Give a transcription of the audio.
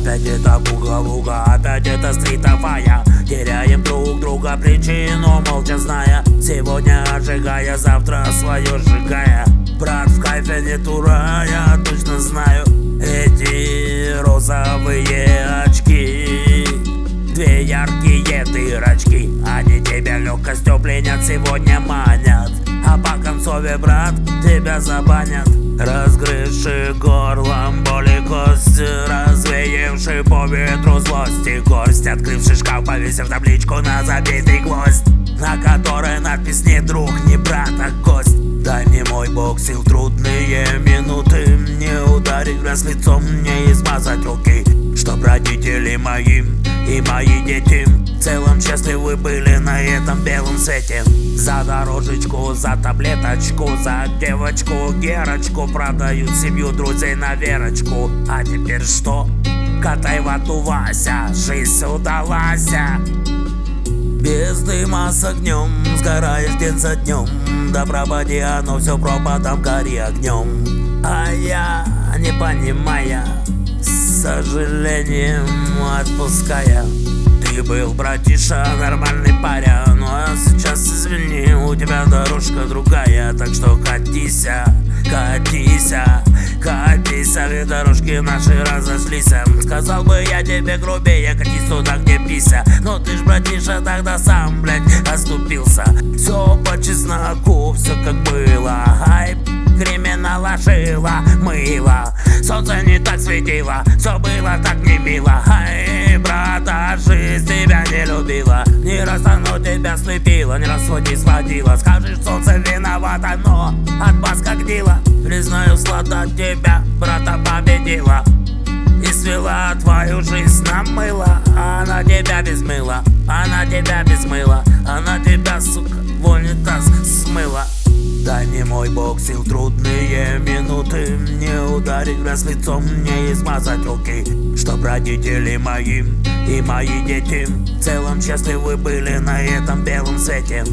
Опять это буга-буга, опять это стритовая Теряем друг друга причину, молча зная. Сегодня отжигая, завтра свое сжигая. Брат в кайфе не тура, я точно знаю. Эти розовые очки Две яркие дырочки. Они тебя легкостью пленят, сегодня манят. А по концове, брат, тебя забанят. Разгрызши горлом боли кость Развеявши по ветру злости. Гость Открывший шкаф, повесив табличку на забитый гвоздь На которой надпись не друг, не брат, а гость Дай мне мой бог сил трудные минуты Не ударить раз лицом, не измазать руки Чтоб родители мои и мои дети В целом счастливы были на этом белом свете. За дорожечку, за таблеточку, за девочку Герочку Продают семью друзей на верочку. А теперь что? Катай вату Вася, жизнь удалась без дыма с огнем, сгораешь день за днем. Да пропади оно все пропадом, гори огнем. А я, не понимая, сожалением отпуская. Ты был, братиша, нормальный паря Ну а сейчас, извини, у тебя дорожка другая. Так что катися, катися, катися Ведь дорожки наши разошлись Сказал бы я тебе грубее, катись туда, где пися Но ты ж, братиша, тогда сам, блядь, оступился. Все по чесноку, все как было. Ай, криминала жила, мыло. Солнце не так светило, все было так не мило. Ай, брата, слепило, не раз сводить сводила Скажешь, солнце виновато, но от вас как дело Признаю, слада тебя, брата, победила. И свела твою жизнь на мыло. Она тебя без мыла, она тебя без мыла. Она тебя, сука, в унитаз смыла. Дай мне мой бог сил трудные минуты Не ударить раз лицом, не измазать руки. Чтоб родители мои и мои дети В целом счастливы были на этом белом свете